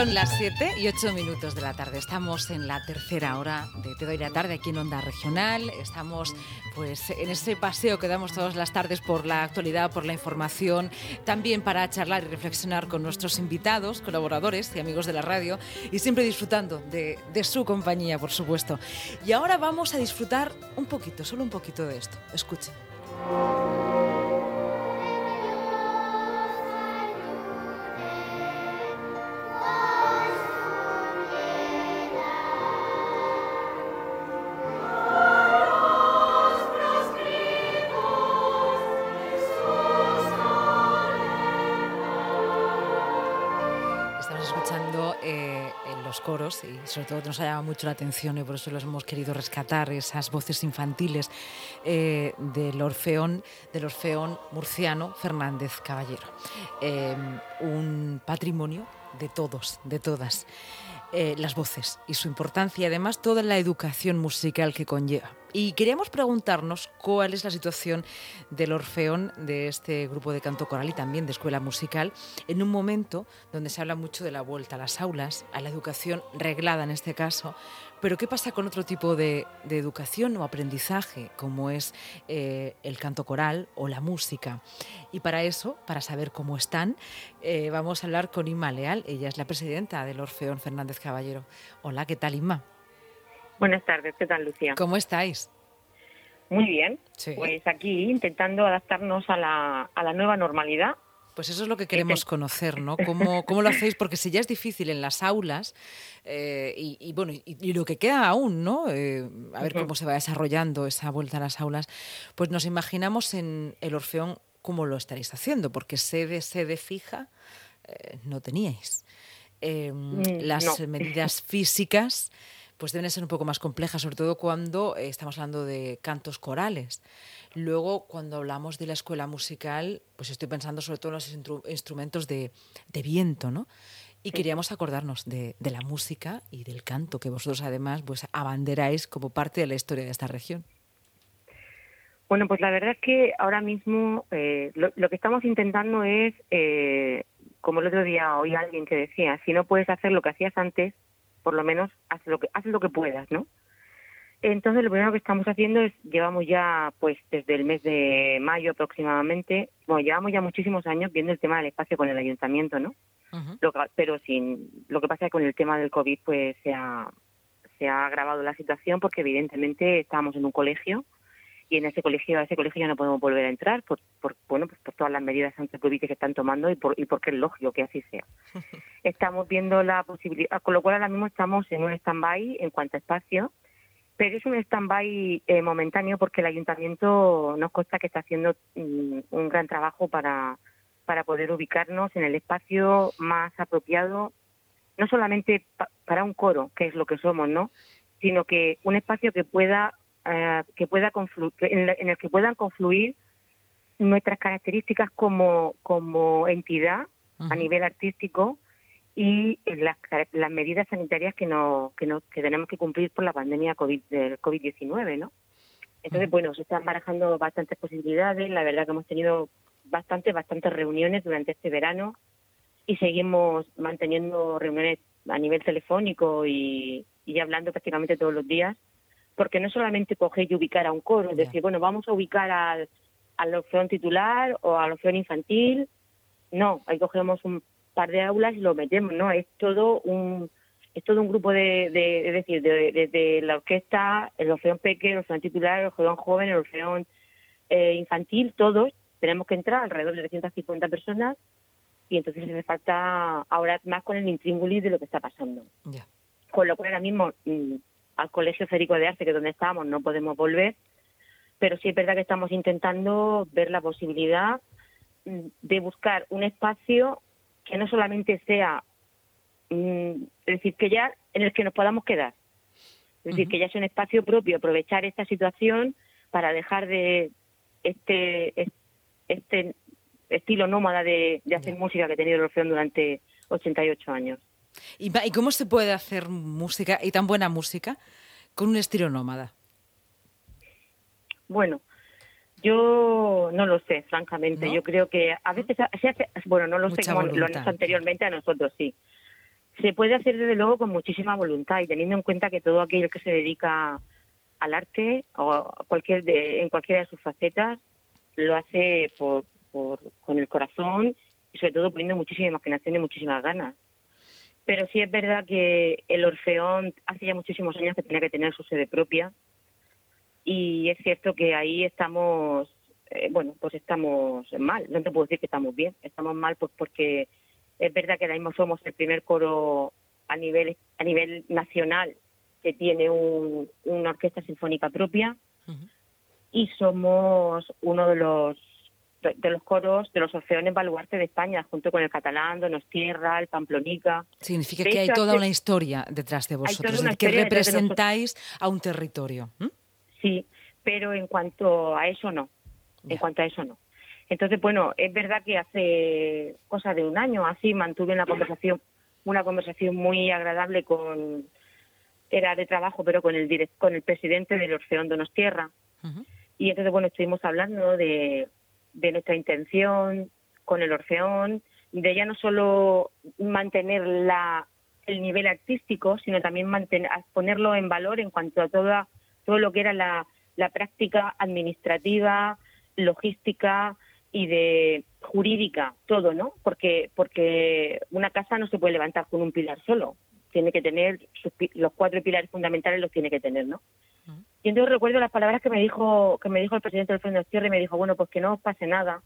Son las 7 y 8 minutos de la tarde. Estamos en la tercera hora de Te doy la tarde aquí en Onda Regional. Estamos pues en ese paseo que damos todas las tardes por la actualidad, por la información, también para charlar y reflexionar con nuestros invitados, colaboradores y amigos de la radio y siempre disfrutando de, de su compañía, por supuesto. Y ahora vamos a disfrutar un poquito, solo un poquito de esto. Escuchen. Coros y sobre todo nos ha llamado mucho la atención y por eso los hemos querido rescatar, esas voces infantiles eh, del Orfeón, del Orfeón murciano Fernández Caballero. Eh, un patrimonio de todos, de todas. Eh, las voces y su importancia y además toda la educación musical que conlleva. Y queríamos preguntarnos cuál es la situación del Orfeón, de este grupo de canto coral y también de escuela musical, en un momento donde se habla mucho de la vuelta a las aulas, a la educación reglada en este caso, pero ¿qué pasa con otro tipo de, educación o aprendizaje, como es eh, el canto coral o la música? Y para eso, para saber cómo están, eh, vamos a hablar con Inma Leal. Ella es la presidenta del Orfeón Fernández Caballero. Hola, ¿qué tal, Inma? Buenas tardes, ¿qué tal, Lucía? ¿Cómo estáis? Muy bien. Pues aquí intentando adaptarnos a la, a la nueva normalidad. Pues eso es lo que queremos conocer, ¿no? ¿Cómo, cómo lo hacéis? Porque si ya es difícil en las aulas, eh, y, bueno, y, lo que queda aún, ¿no? Eh, a ver cómo se va desarrollando esa vuelta a las aulas, pues nos imaginamos en el Orfeón cómo lo estaréis haciendo, porque sede, sede fija eh, no teníais. Em, mm, las medidas físicas pues deben ser un poco más complejas, sobre todo cuando eh, estamos hablando de cantos corales. Luego, cuando hablamos de la escuela musical, pues estoy pensando sobre todo en los instrumentos de, viento, ¿no? Y queríamos acordarnos de, la música y del canto, que vosotros además pues abanderáis como parte de la historia de esta región. Bueno, pues la verdad es que ahora mismo eh, lo, que estamos intentando es, eh, como el otro día oí a alguien que decía, si no puedes hacer lo que hacías antes, por lo menos haz lo que haz lo que puedas, ¿no? Entonces lo primero que estamos haciendo es llevamos ya pues desde el mes de mayo aproximadamente, bueno llevamos ya muchísimos años viendo el tema del espacio con el ayuntamiento, ¿no? pero sin lo que pasa es que con el tema del covid pues se ha se ha agravado la situación porque evidentemente estábamos en un colegio y en ese colegio a ese colegio ya no podemos volver a entrar por, por bueno pues por todas las medidas anti-covid que están tomando y por y porque es lógico que así sea. Estamos viendo la posibilidad con lo cual ahora mismo estamos en un stand-by en cuanto a espacio pero es un stand-by eh, momentáneo porque el ayuntamiento nos consta que está haciendo mm, un gran trabajo para para poder ubicarnos en el espacio más apropiado no solamente para un coro que es lo que somos no sino que un espacio que pueda eh, que pueda en, el que puedan confluir nuestras características como, como entidad a nivel artístico y las, las medidas sanitarias que, no, que, no, que tenemos que cumplir por la pandemia COVID, del COVID-19, ¿no? Entonces, bueno, se están barajando bastantes posibilidades. La verdad que hemos tenido bastantes, bastantes reuniones durante este verano y seguimos manteniendo reuniones a nivel telefónico y, y hablando prácticamente todos los días porque no solamente coger y ubicar a un coro, es decir, bueno, vamos a ubicar al, al opción titular o al opción infantil, no, ahí cogemos un par de aulas y lo metemos, ¿no? Es todo un es todo un grupo de, de es decir, desde de, la orquesta, el orfeón pequeño, el orfeón titular, el orfeón joven, el orfeón eh, infantil, todos tenemos que entrar alrededor de 350 personas y entonces hace falta ahora más con el intríngulis de lo que está pasando. Con lo cual ahora mismo mm, al Colegio Federico de Arte, que es donde estábamos, no podemos volver, pero sí es verdad que estamos intentando ver la posibilidad mm, de buscar un espacio que no solamente sea, mm, es decir, que ya en el que nos podamos quedar, es decir, que ya sea un espacio propio, aprovechar esta situación para dejar de este este estilo nómada de, hacer música que ha tenido el Orfeón durante 88 años. ¿Y, cómo se puede hacer música y tan buena música con un estilo nómada? Bueno, yo no lo sé, francamente. Yo creo que a veces se hace, bueno, no lo sé como lo han hecho anteriormente a nosotros, sí. se puede hacer desde luego con muchísima voluntad y teniendo en cuenta que todo aquel que se dedica al arte o cualquier en cualquiera de sus facetas lo hace por, con el corazón y sobre todo poniendo muchísima imaginación y muchísimas ganas. Pero sí es verdad que el Orfeón hace ya muchísimos años que tenía que tener su sede propia. Y es cierto que ahí estamos, eh, bueno, pues estamos mal. No te puedo decir que estamos bien, estamos mal pues porque es verdad que ahora mismo somos el primer coro a nivel a nivel nacional que tiene una orquesta sinfónica propia. Y somos uno de los de los coros de los orfeones baluarte de España, junto con el catalán, Donostierra, el Pamplonica. Significa que hay toda una historia detrás de vosotros, que representáis a un territorio. Sí, pero en cuanto a eso no. En cuanto a eso no. Entonces, bueno, es verdad que hace cosa de un año así mantuve una conversación, una conversación muy agradable con, era de trabajo, pero con el con el presidente del Orfeón Donostierra. Y entonces, bueno, estuvimos hablando de, de nuestra intención con el Orfeón, de ya no solo mantener la, el nivel artístico, sino también mantener, ponerlo en valor en cuanto a toda, todo lo que era la, la práctica administrativa, logística, y de jurídica, todo, ¿no? Porque, porque una casa no se puede levantar con un pilar solo, tiene que tener los cuatro pilares fundamentales los tiene que tener, ¿no? Y entonces recuerdo las palabras que me dijo que me dijo el presidente del Fondo de y me dijo, bueno, pues que no os pase nada,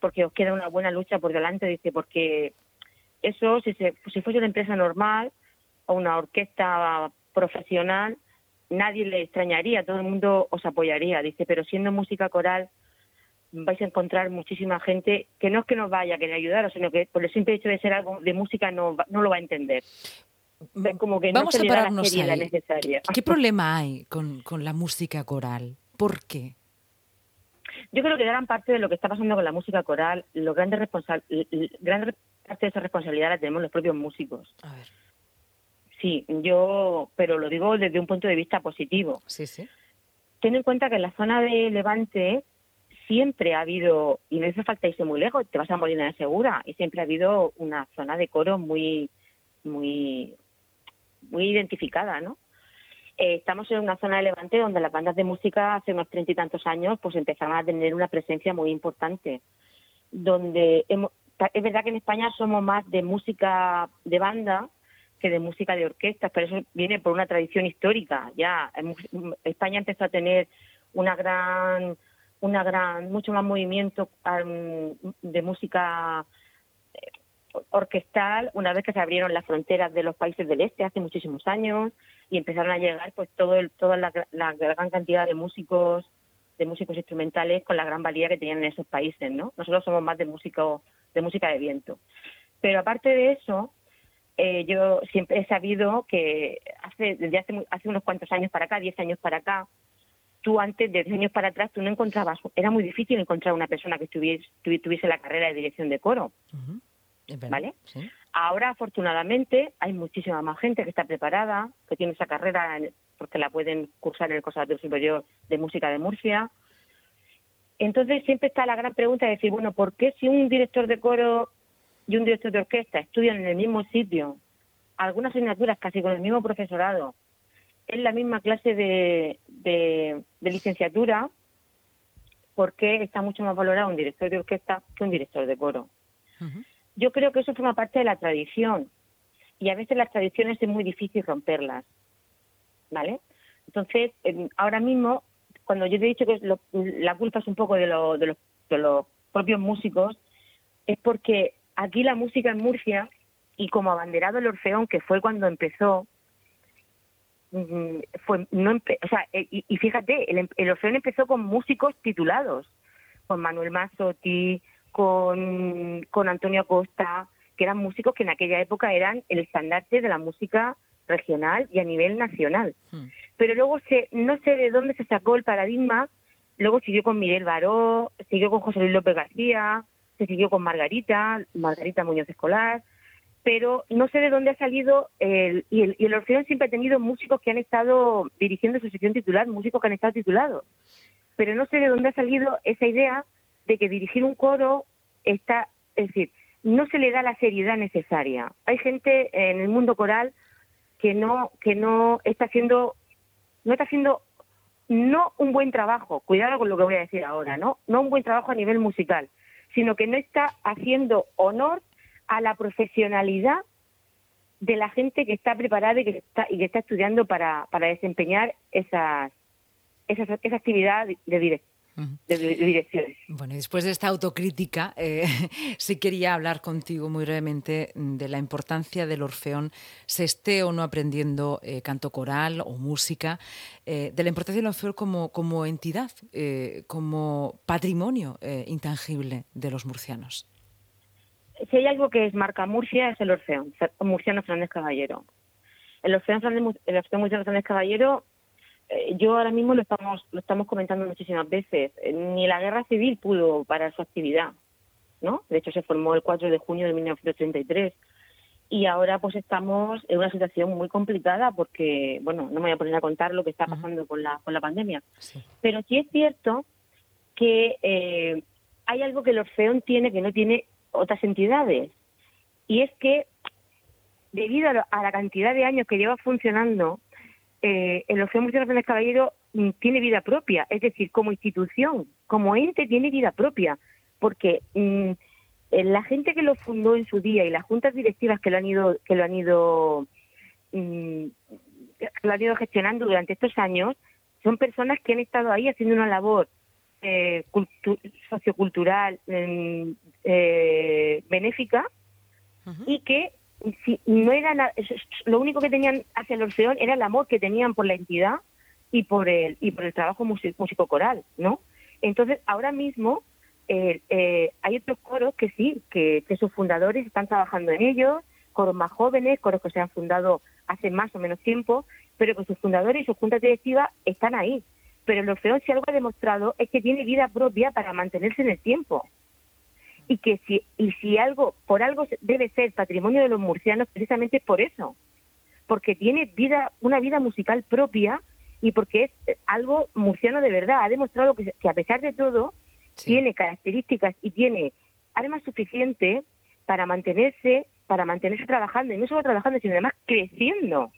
porque os queda una buena lucha por delante, dice, porque eso, si, se, si fuese una empresa normal o una orquesta profesional, nadie le extrañaría, todo el mundo os apoyaría, dice, pero siendo música coral vais a encontrar muchísima gente que no es que nos vaya a querer ayudar, sino que por el simple hecho de ser algo de música no, no lo va a entender. Como que Vamos a pararnos ahí. Necesaria. ¿Qué problema hay con, con la música coral? ¿Por qué? Yo creo que gran parte de lo que está pasando con la música coral, los grandes responsab gran parte de esa responsabilidad la tenemos los propios músicos. A ver. Sí, yo, pero lo digo desde un punto de vista positivo. Sí, sí. Ten en cuenta que en la zona de Levante siempre ha habido, y no hace falta irse muy lejos, te vas a Molina de Segura, y siempre ha habido una zona de coro muy, muy, muy identificada, ¿no? Eh, estamos en una zona de Levante donde las bandas de música hace unos treinta y tantos años pues empezaron a tener una presencia muy importante, donde es verdad que en España somos más de música de banda que de música de orquestas, pero eso viene por una tradición histórica. Ya España empezó a tener una gran una gran, mucho más movimiento de música orquestal una vez que se abrieron las fronteras de los países del este hace muchísimos años y empezaron a llegar pues todo el, toda la, gran cantidad de músicos de músicos instrumentales con la gran valía que tenían en esos países no nosotros somos más de músico de música de viento. Pero aparte de eso eh, yo siempre he sabido que hace desde hace hace unos cuantos años para acá diez años para acá tú antes, de años para atrás, tú no encontrabas, era muy difícil encontrar una persona que tuviese, tuviese la carrera de dirección de coro. ¿Vale? Ahora, afortunadamente, hay muchísima más gente que está preparada, que tiene esa carrera porque la pueden cursar en el Conservatorio Superior de Música de Murcia. Entonces, siempre está la gran pregunta de decir, bueno, ¿por qué si un director de coro y un director de orquesta estudian en el mismo sitio, algunas asignaturas casi con el mismo profesorado, es la misma clase de, de, licenciatura porque está mucho más valorado un director de orquesta que un director de coro. Yo creo que eso forma parte de la tradición y a veces las tradiciones es muy difícil romperlas, ¿vale? Entonces, ahora mismo, cuando yo te he dicho que la culpa es un poco de, lo, de, los, de los propios músicos, es porque aquí la música en Murcia y como abanderado el Orfeón, que fue cuando empezó, Mm, fue no o sea eh, y, fíjate el, Orfeón empezó con músicos titulados con Manuel Mazzotti con con Antonio Acosta que eran músicos que en aquella época eran el estandarte de la música regional y a nivel nacional hmm. pero luego se no sé de dónde se sacó el paradigma luego siguió con Miguel Baró siguió con José Luis López García se siguió con Margarita Margarita Muñoz Escolar pero no sé de dónde ha salido el, y el, y el Orfeón siempre ha tenido músicos que han estado dirigiendo su sección titular, músicos que han estado titulados, pero no sé de dónde ha salido esa idea de que dirigir un coro está, es decir, no se le da la seriedad necesaria. Hay gente en el mundo coral que no que no está haciendo no está haciendo no un buen trabajo, cuidado con lo que voy a decir ahora, ¿no? No un buen trabajo a nivel musical, sino que no está haciendo honor a la profesionalidad de la gente que está preparada y que está, y que está estudiando para, para desempeñar esas, esa actividad de, dirección de, direcciones. Bueno, y después de esta autocrítica, eh, sí quería hablar contigo muy brevemente de la importancia del Orfeón, se esté o no aprendiendo eh, canto coral o música, eh, de la importancia del Orfeón como, como entidad, como patrimonio intangible de los murcianos. Si hay algo que es marca Murcia es el Orfeón, Murciano Fernández Caballero. El Orfeón, el Orfeón Murciano Fernández Caballero eh, yo ahora mismo lo estamos lo estamos comentando muchísimas veces. Eh, ni la guerra civil pudo parar su actividad, ¿no? De hecho, se formó el 4 de junio de 1933 y ahora pues estamos en una situación muy complicada porque, bueno, no me voy a poner a contar lo que está pasando con la con la pandemia, pero sí es cierto que eh, hay algo que el Orfeón tiene que no tiene otras entidades. Y es que debido a la cantidad de años que lleva funcionando eh, el Orfeo Murciano Fernández Caballero mm, tiene vida propia, es decir, como institución, como ente tiene vida propia, porque mm, eh, la gente que lo fundó en su día y las juntas directivas que lo han ido que lo han ido mm, lo han ido gestionando durante estos años son personas que han estado ahí haciendo una labor eh, sociocultural eh, benéfica y que si no era lo único que tenían hacia el Orfeón era el amor que tenían por la entidad y por el y por el trabajo músico coral, ¿no? Entonces ahora mismo eh, eh, hay otros coros que sí, que, sus fundadores están trabajando en ellos, coros más jóvenes, coros que se han fundado hace más o menos tiempo, pero que sus fundadores y sus juntas directivas están ahí. Pero el Orfeón si algo ha demostrado es que tiene vida propia para mantenerse en el tiempo y que si y si algo por algo debe ser patrimonio de los murcianos precisamente por eso porque tiene vida una vida musical propia y porque es eh, algo murciano de verdad. Ha demostrado que, a pesar de todo tiene características y tiene armas suficientes para mantenerse para mantenerse trabajando y no solo trabajando sino además creciendo.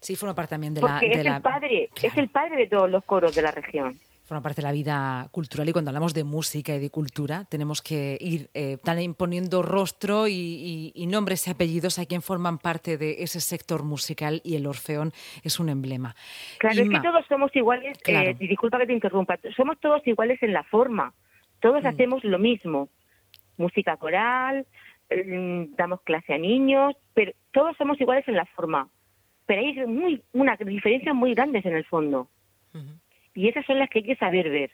Sí forma parte también de la es el padre es el padre de todos los coros de la región forma parte de la vida cultural y cuando hablamos de música y de cultura tenemos que ir eh, imponiendo rostro y, nombres y apellidos a quien forman parte de ese sector musical y el Orfeón es un emblema. Claro, es que todos somos iguales, eh, disculpa que te interrumpa, somos todos iguales en la forma, todos mm. hacemos lo mismo, música coral, mm, damos clase a niños, pero todos somos iguales en la forma, pero hay muy, una diferencia muy grandes en el fondo. Y esas son las que hay que saber ver.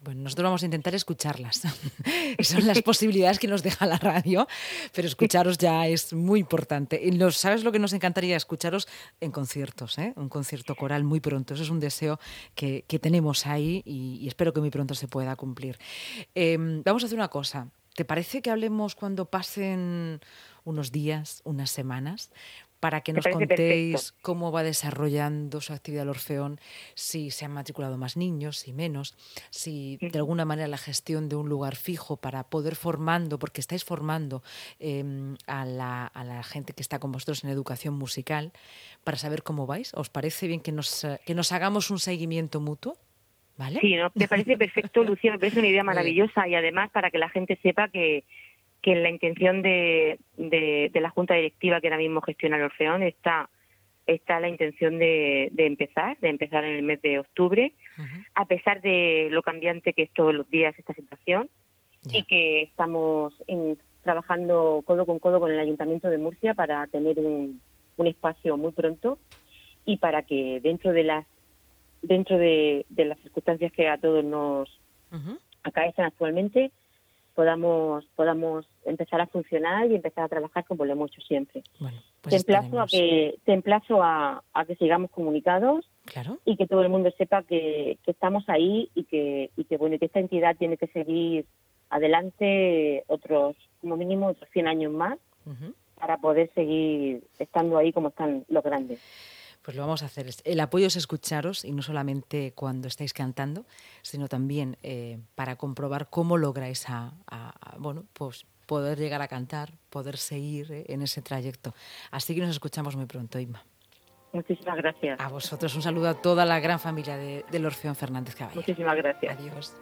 Bueno, nosotros vamos a intentar escucharlas. son las posibilidades que nos deja la radio, pero escucharos ya es muy importante. Y ¿Sabes lo que nos encantaría escucharos en conciertos? ¿eh? Un concierto coral muy pronto. Eso es un deseo que, tenemos ahí y, espero que muy pronto se pueda cumplir. Em, vamos a hacer una cosa. ¿Te parece que hablemos cuando pasen unos días, unas semanas? Para que nos contéis cómo va desarrollando su actividad el Orfeón, si se han matriculado más niños, si menos, si de alguna manera la gestión de un lugar fijo para poder formando, porque estáis formando em, a, la, gente que está con vosotros en educación musical, para saber cómo vais. ¿Os parece bien que nos, que nos hagamos un seguimiento mutuo? ¿Vale? Sí, me parece perfecto, Lucía, me parece una idea maravillosa y además para que la gente sepa que, que en la intención de, de, la Junta Directiva que ahora mismo gestiona el Orfeón está está la intención de, de empezar, de empezar en el mes de octubre, a pesar de lo cambiante que es todos los días esta situación y que estamos trabajando codo con codo con el Ayuntamiento de Murcia para tener un, un espacio muy pronto y para que dentro de las dentro de, las circunstancias que a todos nos acaecen actualmente podamos podamos empezar a funcionar y empezar a trabajar como lo hemos hecho siempre. Bueno, pues te emplazo a que te emplazo a, que sigamos comunicados y que todo el mundo sepa que, estamos ahí y que y que bueno que esta entidad tiene que seguir adelante otros como mínimo otros 100 años más para poder seguir estando ahí como están los grandes. Pues lo vamos a hacer. El apoyo es escucharos y no solamente cuando estáis cantando, sino también eh, para comprobar cómo lográis a, bueno, pues poder llegar a cantar, poder seguir eh, en ese trayecto. Así que nos escuchamos muy pronto, Inma. Muchísimas gracias. A vosotros un saludo a toda la gran familia de, del Orfeón Fernández Caballero. Muchísimas gracias. Adiós.